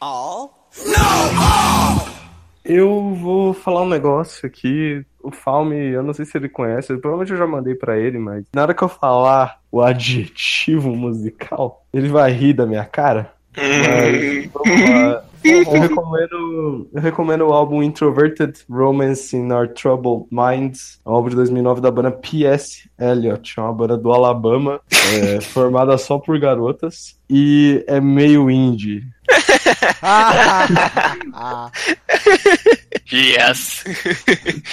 All? Eu vou falar um negócio aqui. O Falme, eu não sei se ele conhece, provavelmente eu já mandei pra ele, mas na hora que eu falar o adjetivo musical, ele vai rir da minha cara. Mas. Eu recomendo, eu recomendo o álbum Introverted Romance in Our Troubled Minds, um álbum de 2009 da banda P.S. Eliot, uma banda do Alabama, é, formada só por garotas, e é meio indie. Yes.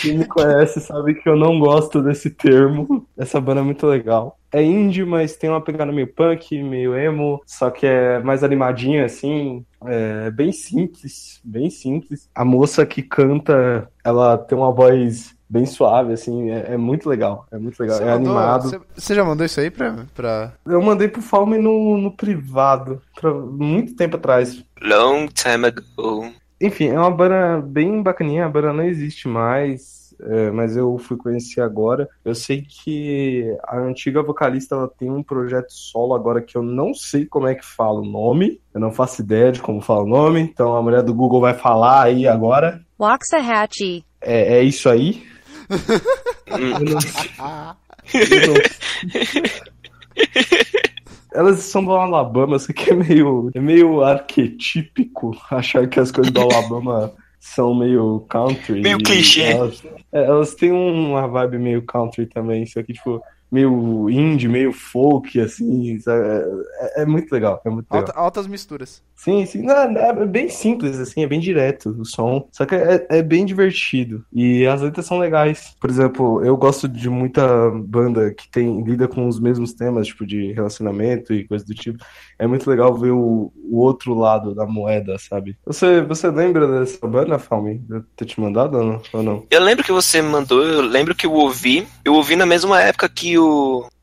Quem me conhece sabe que eu não gosto desse termo. Essa banda é muito legal. É indie, mas tem uma pegada meio punk, meio emo, só que é mais animadinha, assim. É bem simples, bem simples. A moça que canta, ela tem uma voz bem suave, assim, é, é muito legal. É muito legal. Você é mandou- animado. Você, você já mandou isso aí pra. pra... Eu mandei pro Falme no, no privado, pra, muito tempo atrás. Long time ago. Enfim, é uma banda bem bacaninha, a banda não existe mais, é, mas eu fui conhecer agora. Eu sei que a antiga vocalista ela tem um projeto solo agora que eu não sei como é que fala o nome, eu não faço ideia de como fala o nome, então a mulher do Google vai falar aí agora. Waxahachie. É, é isso aí. Elas são do Alabama, isso aqui é meio, é meio arquetípico achar que as coisas do Alabama são meio country. Meio clichê. Elas, é, elas têm uma vibe meio country também, isso aqui, tipo, meio indie, meio folk, assim, sabe? É, é muito legal, é muito legal. Alta- altas misturas. Sim, sim. Não, é bem simples, assim, é bem direto o som. Só que é, é bem divertido. E as letras são legais. Por exemplo, eu gosto de muita banda que tem, lida com os mesmos temas, tipo, de relacionamento e coisa do tipo. É muito legal ver o, o outro lado da moeda, sabe? Você, você lembra dessa banda, Falme? De eu ter te mandado ou não? Ou não? Eu lembro que você mandou, eu lembro que eu ouvi. Eu ouvi na mesma época que o.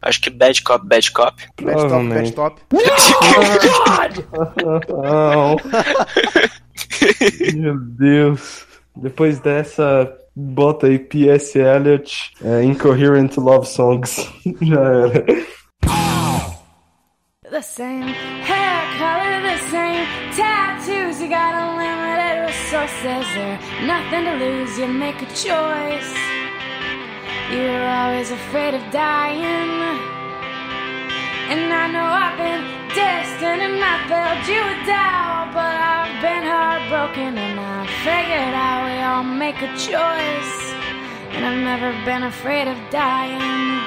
Acho que Bad Cop, Bad Cop. Bad top, bad top. Não. Meu Deus. Depois dessa, bota aí P.S. Eliot, é, Incoherent Love Songs. Já era. The same hair color, the same tattoos. You got unlimited resources. There nothing to lose. You make a choice. You were always afraid of dying. And I know I've been distant and I failed you a doubt. But I've been heartbroken and I figured out we all make a choice. And I've never been afraid of dying.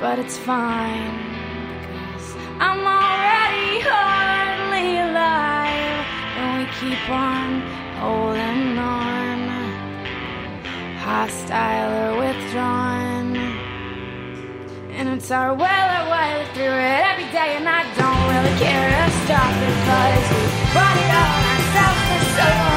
But it's fine. Cause I'm already hardly alive. And we keep on holding on. Hostile or withdrawn. And it's our will or way through it every day, and I don't really care to stop it, cause we brought it on ourselves for so long,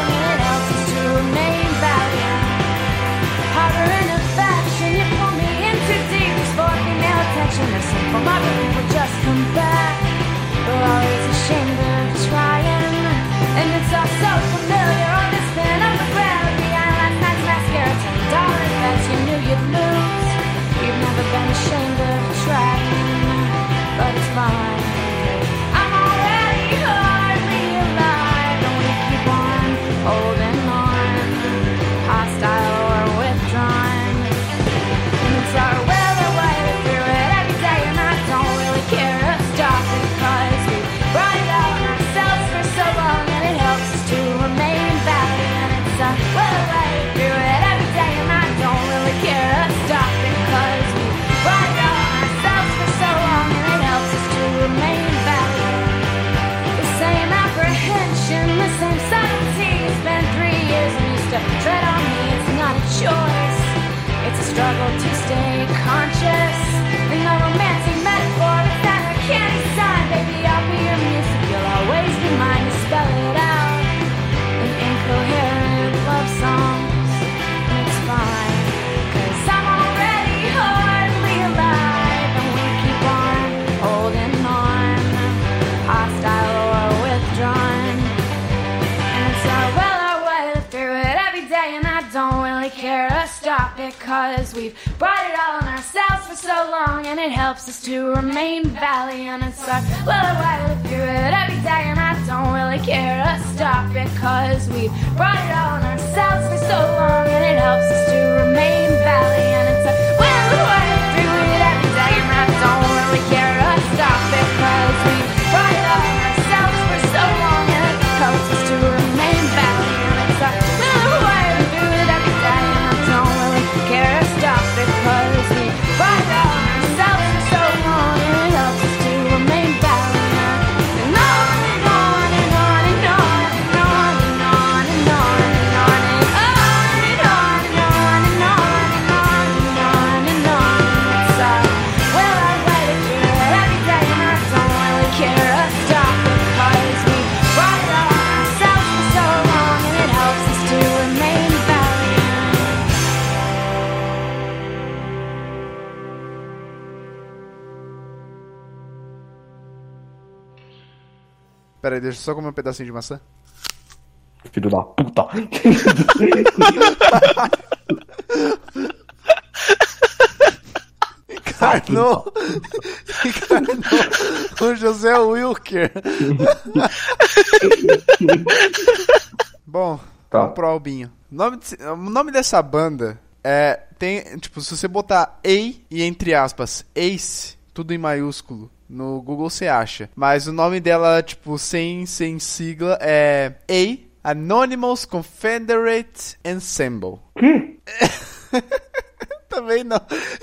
really care to stop it, cause we've brought it all on ourselves for so long, and it helps us to remain valiant. It's our well our way through it every day, and I don't really care a stop because we've brought it all on ourselves for so long and it helps us to remain valiant. It's a will way through it every day and I don't really care to stop because we brought it on deixa eu só comer um pedacinho de maçã. Filho da puta. Encarnou. Encarnou o José Wilker. Bom, Tá. vamos pro Albinho. O nome, desse- o nome dessa banda é. Tem. Tipo, se você botar A e entre aspas, Ace, tudo em maiúsculo. No Google você acha. Mas o nome dela, tipo, sem, sem sigla, é A Anonymous Confederate Ensemble. Também não.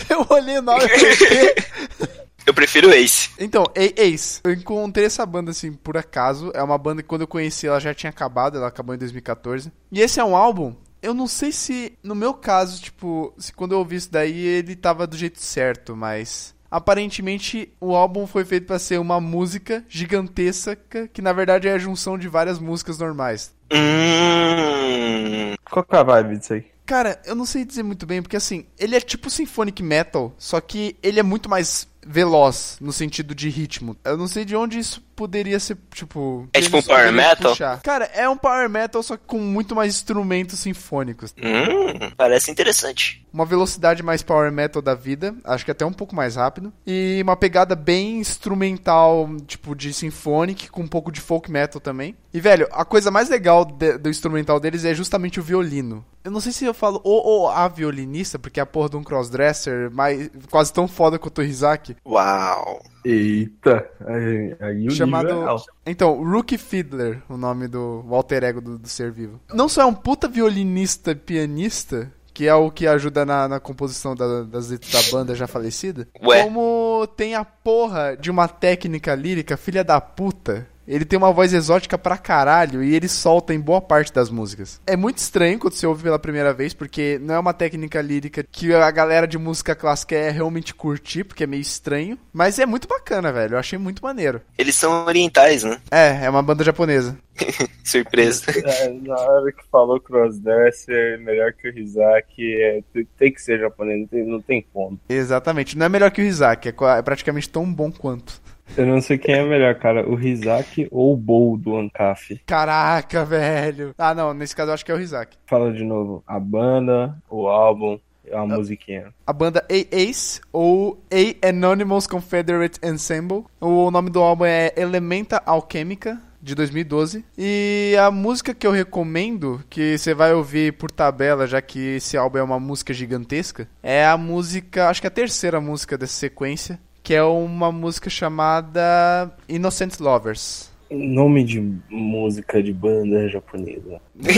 Eu olhei o nome e falei, Eu prefiro Ace. então, Ace. Eu encontrei essa banda assim por acaso. É uma banda que quando eu conheci ela já tinha acabado, ela acabou em 2014. E esse é um álbum. Eu não sei se, no meu caso, tipo, se quando eu ouvi isso daí ele tava do jeito certo, mas aparentemente o álbum foi feito pra ser uma música gigantesca que na verdade é a junção de várias músicas normais. Hum. Qual que é a vibe disso aí? Cara, eu não sei dizer muito bem, porque assim, ele é tipo symphonic metal, só que ele é muito mais veloz no sentido de ritmo. Eu não sei de onde isso poderia ser, tipo. É tipo um power metal? puxar. Cara, é um power metal, só que com muito mais instrumentos sinfônicos. Hum, parece interessante. Uma velocidade mais power metal da vida, acho que até um pouco mais rápido. E uma pegada bem instrumental, tipo de symphonic, com um pouco de folk metal também. E, velho, a coisa mais legal de- do instrumental deles é justamente o violino. Eu não sei se eu falo o ou a violinista, porque é a porra de um crossdresser mais, quase tão foda quanto o Rizaki. Uau. Eita, aí, aí o chamado. nível é. Então, Rookie Fiddler, o nome do o alter ego do, do ser vivo. Não só é um puta violinista pianista, que é o que ajuda na, na composição da- das letras da banda já falecida, Ué. como tem a porra de uma técnica lírica, filha da puta. Ele tem uma voz exótica pra caralho e ele solta em boa parte das músicas. É muito estranho quando você ouve pela primeira vez, porque não é uma técnica lírica que a galera de música clássica é realmente curtir, porque é meio estranho. Mas é muito bacana, velho. Eu achei muito maneiro. Eles são orientais, né? É, é uma banda japonesa. Surpresa. É, na hora que falou Crossdresser, melhor que o Rizak, é, tem- que ser japonês, não tem, não tem como. Exatamente. Não é melhor que o Isaac, é, é praticamente tão bom quanto. Eu não sei quem é melhor, cara, o Rizak ou o Bowl do Ancaf. Caraca, velho. Ah, não, nesse caso eu acho que é o Isaac. Fala de novo, a banda, o álbum, a musiquinha. A banda A-Ace, ou A Anonymous Confederate Ensemble. O nome do álbum é Elementa Alquímica, de 2012. E a música que eu recomendo, que você vai ouvir por tabela, já que esse álbum é uma música gigantesca, é a música, acho que é a terceira música dessa sequência, que é uma música chamada Innocent Lovers. Nome de música de banda japonesa. nome,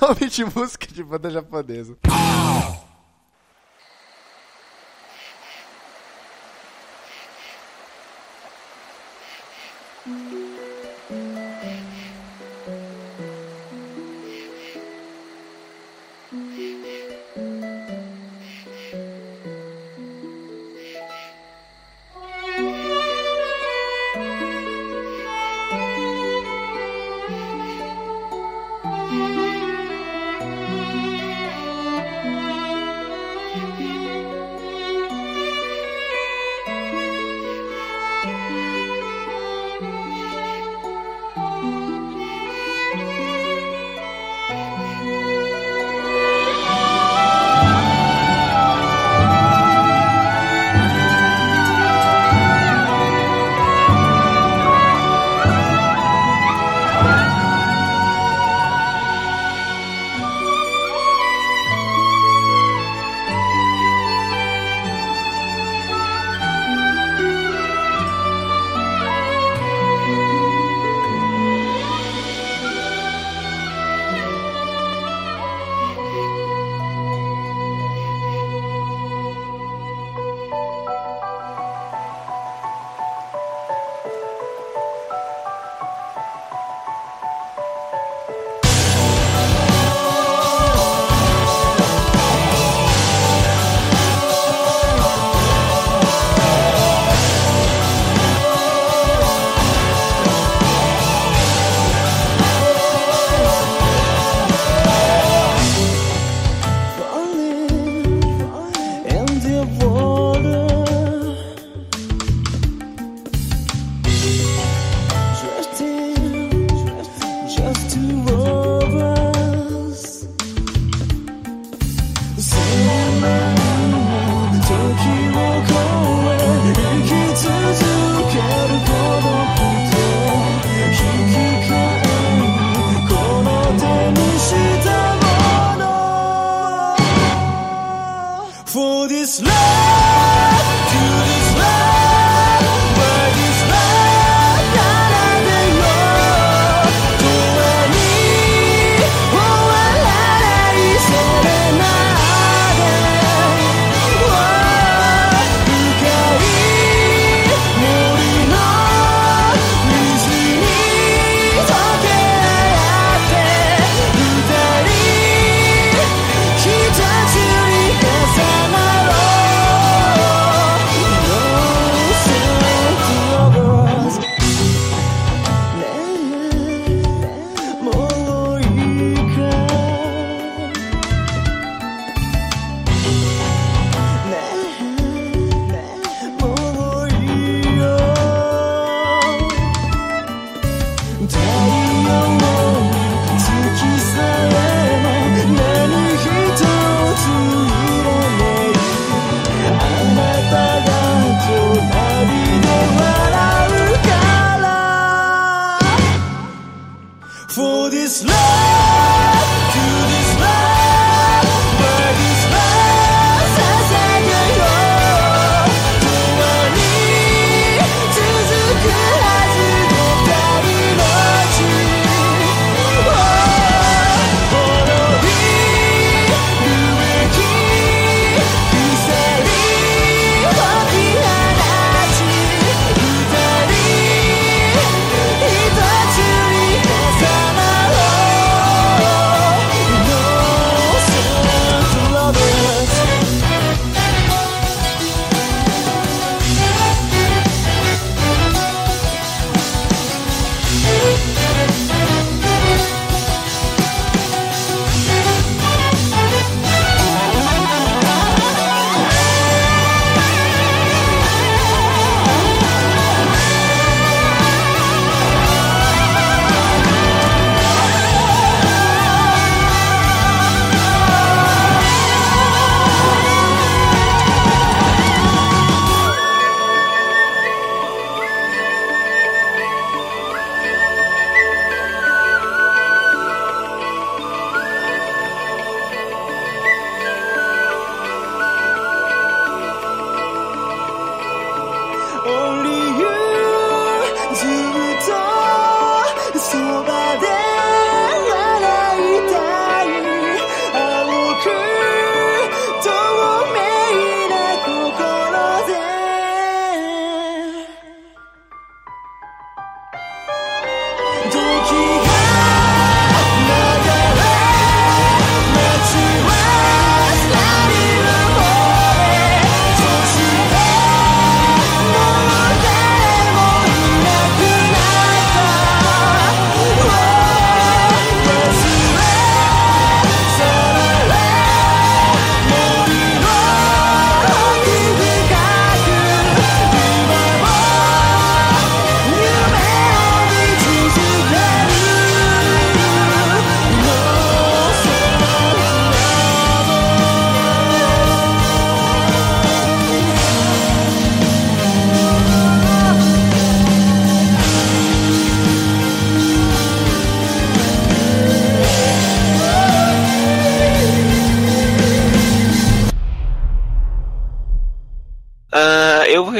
nome de música de banda japonesa.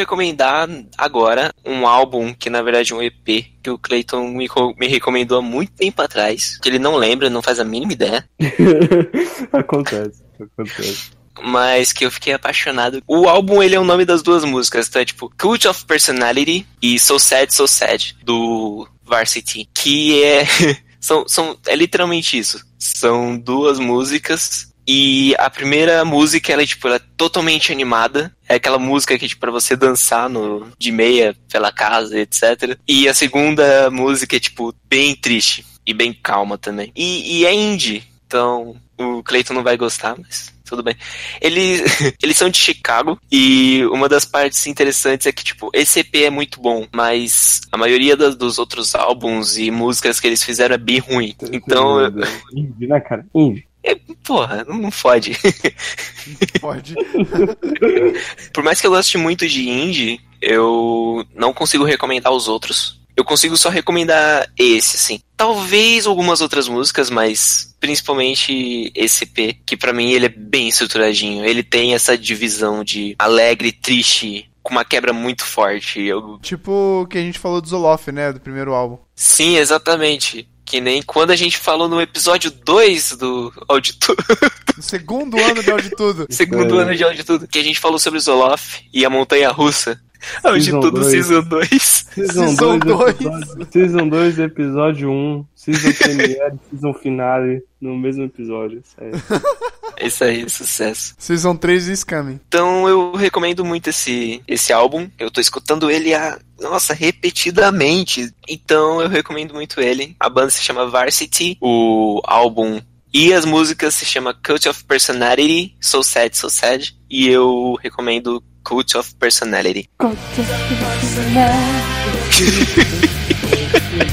Recomendar agora um álbum que na verdade é um EP que o Clayton me, me recomendou há muito tempo atrás. Que ele não lembra, não faz a mínima ideia. acontece, acontece. mas que eu fiquei apaixonado. O álbum, ele é o nome das duas músicas, tá? Tipo, Cult of Personality e So Sad, So Sad, do Varsity. Que é... são, são, é literalmente isso. São duas músicas e a primeira música, ela é, tipo, ela é totalmente animada. É aquela música que, tipo, pra você dançar no, de meia pela casa, etc. E a segunda música é, tipo, bem triste e bem calma também. E, e é indie, então o Clayton não vai gostar, mas tudo bem. Eles, eles são de Chicago e uma das partes interessantes é que, tipo, esse EP é muito bom, mas a maioria das- dos outros álbuns e músicas que eles fizeram é bem ruim. Então, Indie, né, cara? Indie. É, porra, não, não fode. Pode. Por mais que eu goste muito de indie, eu não consigo recomendar os outros. Eu consigo só recomendar esse, assim. Talvez algumas outras músicas, mas principalmente esse EP, que pra mim ele é bem estruturadinho. Ele tem essa divisão de alegre, triste, com uma quebra muito forte. Eu... Tipo o que a gente falou do Zoloff, né? Do primeiro álbum. Sim, exatamente. Que nem quando a gente falou no episódio 2 do Auditudo, segundo ano de Áudio Tudo. segundo É. ano de Auditudo, que a gente falou sobre Zoloff e a Montanha Russa. Auditudo. Season 2. Season Season 2, dois. episódio, Season 2, episódio 1, Season Premiere, Season Finale, no mesmo episódio. Sério. É isso aí, sucesso. Season 3 e Scamming. Então eu recomendo muito esse, esse álbum. Eu tô escutando ele há, nossa, repetidamente. Então eu recomendo muito ele. A banda se chama Varsity, o álbum e as músicas se chama Cult of Personality, So Sad, So Sad. E eu recomendo Cult of Personality.